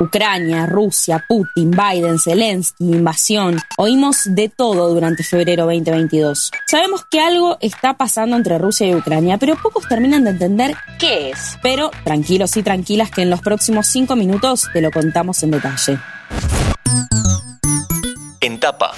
Ucrania, Rusia, Putin, Biden, Zelensky, invasión. Oímos de todo durante febrero 2022. Sabemos que algo está pasando entre Rusia y Ucrania, pero pocos terminan de entender qué es. Pero tranquilos y tranquilas que en los próximos cinco minutos te lo contamos en detalle. En tapa.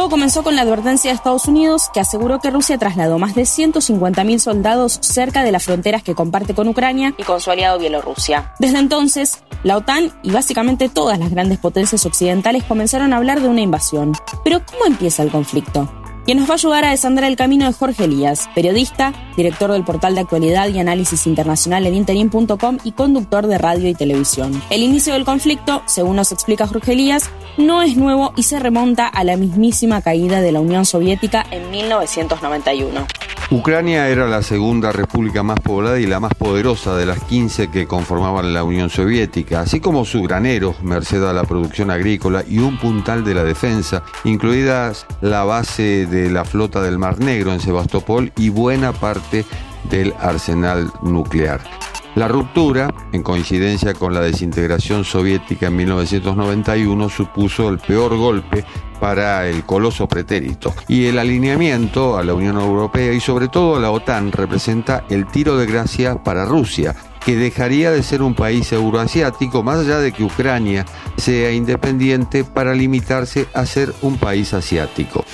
Todo comenzó con la advertencia de Estados Unidos que aseguró que Rusia trasladó más de 150.000 soldados cerca de las fronteras que comparte con Ucrania y con su aliado Bielorrusia. Desde entonces, la OTAN y básicamente todas las grandes potencias occidentales comenzaron a hablar de una invasión. Pero ¿cómo empieza el conflicto? Quien nos va a ayudar a desandar el camino de Jorge Elías, periodista, director del portal de actualidad y análisis internacional en interim.com y conductor de radio y televisión. El inicio del conflicto, según nos explica Jorge Elías, no es nuevo y se remonta a la mismísima caída de la Unión Soviética en 1991. Ucrania era la segunda república más poblada y la más poderosa de las 15 que conformaban la Unión Soviética, así como su granero, merced a la producción agrícola y un puntal de la defensa, incluidas la base de la flota del Mar Negro en Sebastopol y buena parte del arsenal nuclear. La ruptura, en coincidencia con la desintegración soviética en 1991, supuso el peor golpe para el coloso pretérito. Y el alineamiento a la Unión Europea y sobre todo a la OTAN representa el tiro de gracia para Rusia, que dejaría de ser un país euroasiático, más allá de que Ucrania sea independiente, para limitarse a ser un país asiático.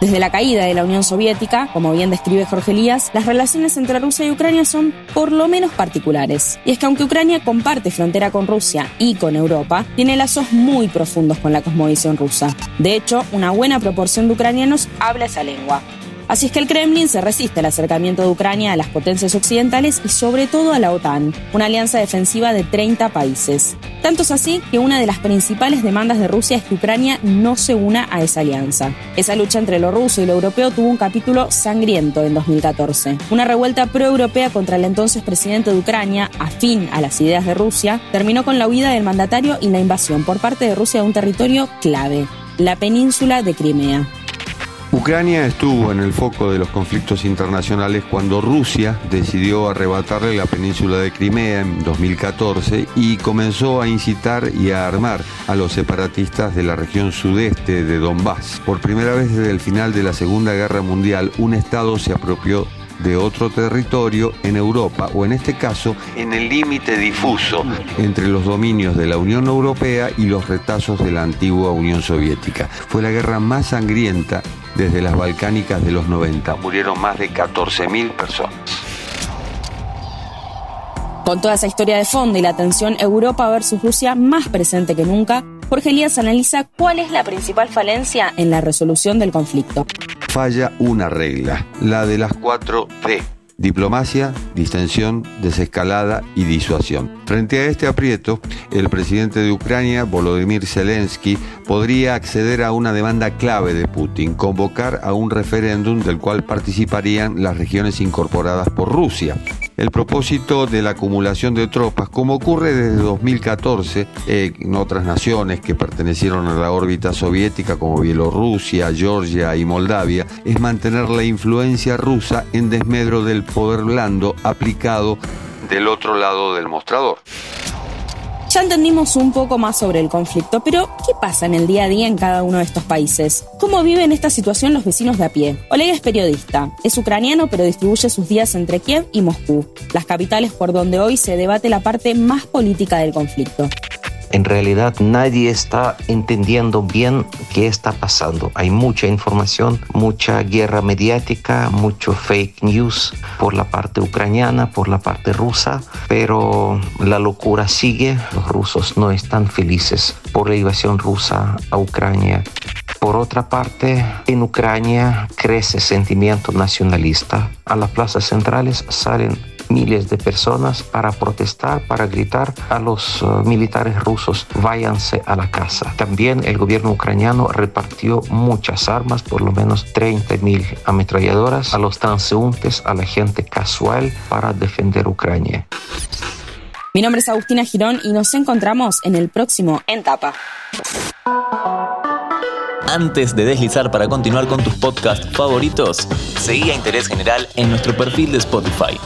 Desde la caída de la Unión Soviética, como bien describe Jorge Elías, las relaciones entre Rusia y Ucrania son por lo menos particulares. Y es que aunque Ucrania comparte frontera con Rusia y con Europa, tiene lazos muy profundos con la cosmovisión rusa. De hecho, una buena proporción de ucranianos habla esa lengua. Así es que el Kremlin se resiste al acercamiento de Ucrania a las potencias occidentales y sobre todo a la OTAN, una alianza defensiva de 30 países. Tanto es así que una de las principales demandas de Rusia es que Ucrania no se una a esa alianza. Esa lucha entre lo ruso y lo europeo tuvo un capítulo sangriento en 2014. Una revuelta pro-europea contra el entonces presidente de Ucrania, afín a las ideas de Rusia, terminó con la huida del mandatario y la invasión por parte de Rusia de un territorio clave, la península de Crimea. Ucrania estuvo en el foco de los conflictos internacionales cuando Rusia decidió arrebatarle la península de Crimea en 2014 y comenzó a incitar y a armar a los separatistas de la región sudeste de Donbass. Por primera vez desde el final de la Segunda Guerra Mundial, un Estado se apropió de otro territorio en Europa o en este caso en el límite difuso entre los dominios de la Unión Europea y los retazos de la antigua Unión Soviética. Fue la guerra más sangrienta desde las Balcánicas de los 90. Murieron más de 14.000 personas. Con toda esa historia de fondo y la tensión Europa versus Rusia más presente que nunca, Jorge Elías analiza cuál es la principal falencia en la resolución del conflicto. Falla una regla, la de las cuatro D diplomacia, distensión, desescalada y disuasión. Frente a este aprieto, el presidente de Ucrania, Volodymyr Zelensky, podría acceder a una demanda clave de Putin, convocar a un referéndum del cual participarían las regiones incorporadas por Rusia el propósito de la acumulación de tropas, como ocurre desde 2014 eh, en otras naciones que pertenecieron a la órbita soviética como Bielorrusia, Georgia y Moldavia, es mantener la influencia rusa en desmedro del poder blando aplicado del otro lado del mostrador. Ya entendimos un poco más sobre el conflicto, pero ¿qué pasa en el día a día en cada uno de estos países? ¿Cómo viven esta situación los vecinos de a pie? Oleg es periodista, es ucraniano pero distribuye sus días entre Kiev y Moscú, las capitales por donde hoy se debate la parte más política del conflicto en realidad nadie está entendiendo bien qué está pasando. Hay mucha información, mucha guerra mediática, mucho fake news por la parte ucraniana, por la parte rusa, pero la locura sigue. Los rusos no están felices por la invasión rusa a Ucrania. Por otra parte, en Ucrania crece sentimiento nacionalista. A las plazas centrales salen miles de personas para protestar, para gritar a los uh, militares rusos, váyanse a la casa. También el gobierno ucraniano repartió muchas armas, por lo menos 30 mil ametralladoras a los transeúntes, a la gente casual para defender Ucrania. Mi nombre es Agustina Girón y nos encontramos en el próximo En Tapa. Antes de deslizar para continuar con tus podcasts favoritos, seguí a Interés General en nuestro perfil de Spotify.